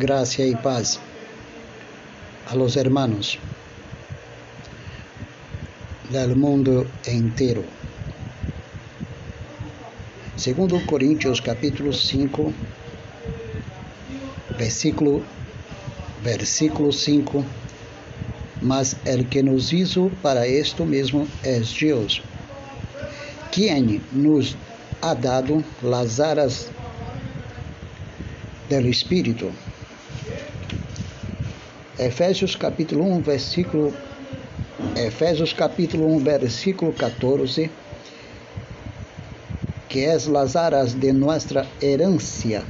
gracia y paz a los hermanos del mundo entero. Segundo Coríntios capítulo 5, versículo versículo 5 mas el que nos hizo para esto mesmo es Deus, quien nos ha dado las aras del Espírito. Efésios capítulo 1, versículo Efésios capítulo 1, versículo 14, que es las aras de nuestra herencia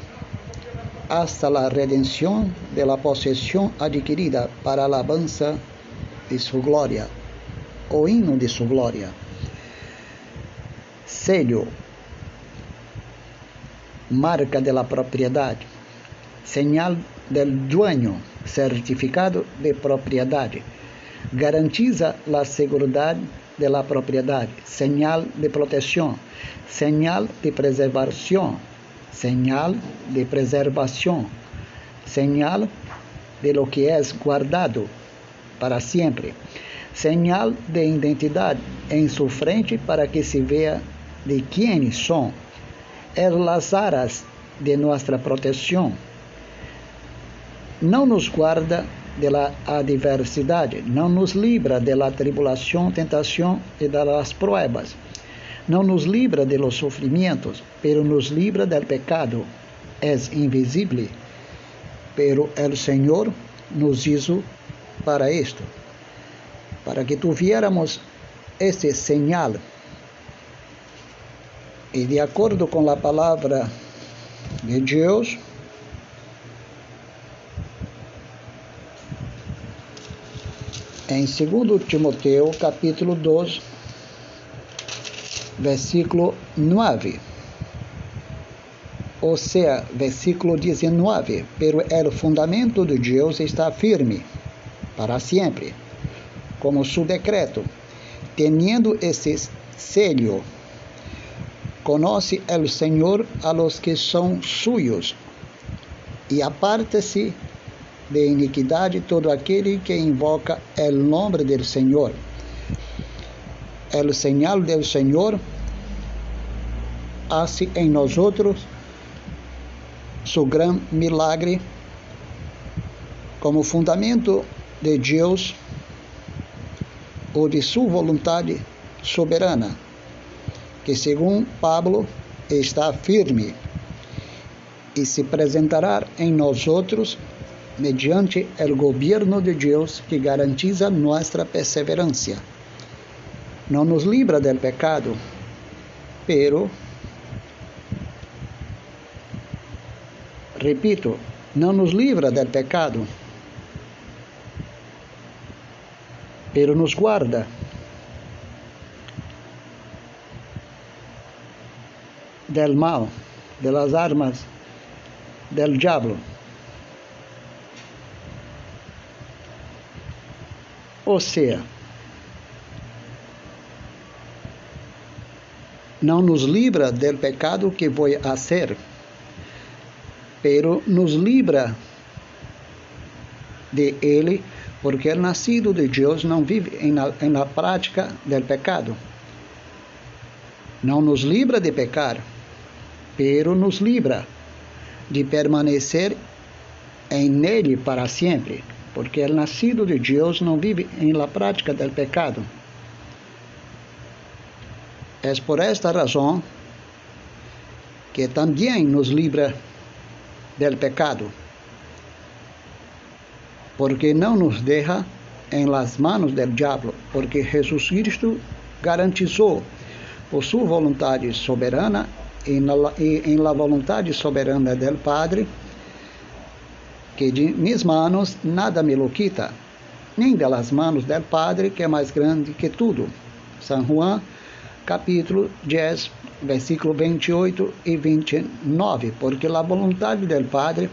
hasta la redención de la posesión adquirida para alabanza de su glória, o hino de su glória. Selho, marca de la propriedade, señal del dueño, certificado de propriedade, garantiza la seguridad de la propriedade, señal de proteção, señal de preservação, señal de preservação, señal de lo que es guardado para sempre, señal de identidade em sua frente para que se veja de quem são, é las aras de nossa proteção. Não nos guarda da adversidade, não nos livra da tribulação, tentação e das pruebas. Não nos livra de los sofrimentos, pero nos livra del pecado. É invisível, pero el Senhor nos hizo para isto, para que tuviéramos esse señal. E de acordo com a palavra de Deus, em 2 Timoteu, capítulo 2, versículo 9. Ou seja, versículo 19. Pero o fundamento de Deus está firme para sempre, como su decreto, teniendo esse sello. Conoce el Senhor a los que são suyos, e aparte-se de iniquidade todo aquele que invoca el nome del Senhor. El señal del Senhor hace em nós outros su gran milagre como fundamento de Deus ou de sua vontade soberana, que, segundo Pablo, está firme e se apresentará em nós outros mediante o governo de Deus que garantiza nossa perseverança. Não nos livra del pecado, pero, repito, não nos livra del pecado, pero nos guarda. Del mal, de las armas del diablo. Ou seja, não nos livra del pecado que vou fazer, pero nos livra de ele porque o nascido de Deus não vive na, prática do pecado. Não nos livra de pecar, pero nos livra de permanecer em nele para sempre, porque o nascido de Deus não vive em la prática do pecado. É por esta razão que também nos livra del pecado porque não nos deixa em las manos del diablo, porque Jesus Cristo garantizou por sua vontade soberana e, na, em la vontade soberana del Padre que de mis manos nada me lo quita, nem de las manos del Padre que é mais grande que tudo. São Juan, capítulo 10, versículo 28 e 29, porque a vontade del Padre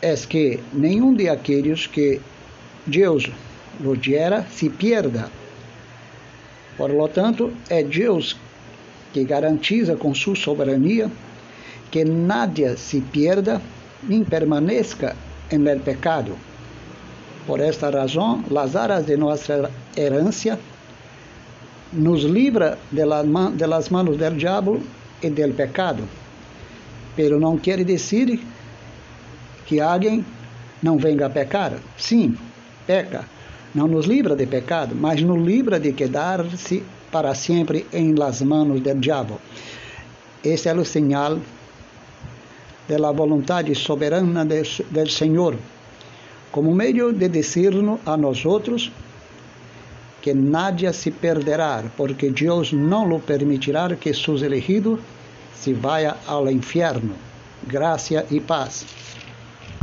es que nenhum de aqueles que Deus lo diera se pierda. Por lo tanto, é Deus que garantiza com sua soberania que nada se pierda nem permaneça en el pecado. Por esta razão, las aras de nossa herança nos livra de, la, de las manos del diabo e del pecado. Pero não quer dizer que alguém não venga a pecar. Sim, peca. Não nos livra de pecado, mas nos livra de quedar-se para sempre em las manos del diabo. Esse é o sinal da vontade soberana del Senhor, como meio de dizer-nos a nós outros que nadie se perderá, porque Deus não lo permitirá que seus elegidos se vaya ao inferno. Graça e paz.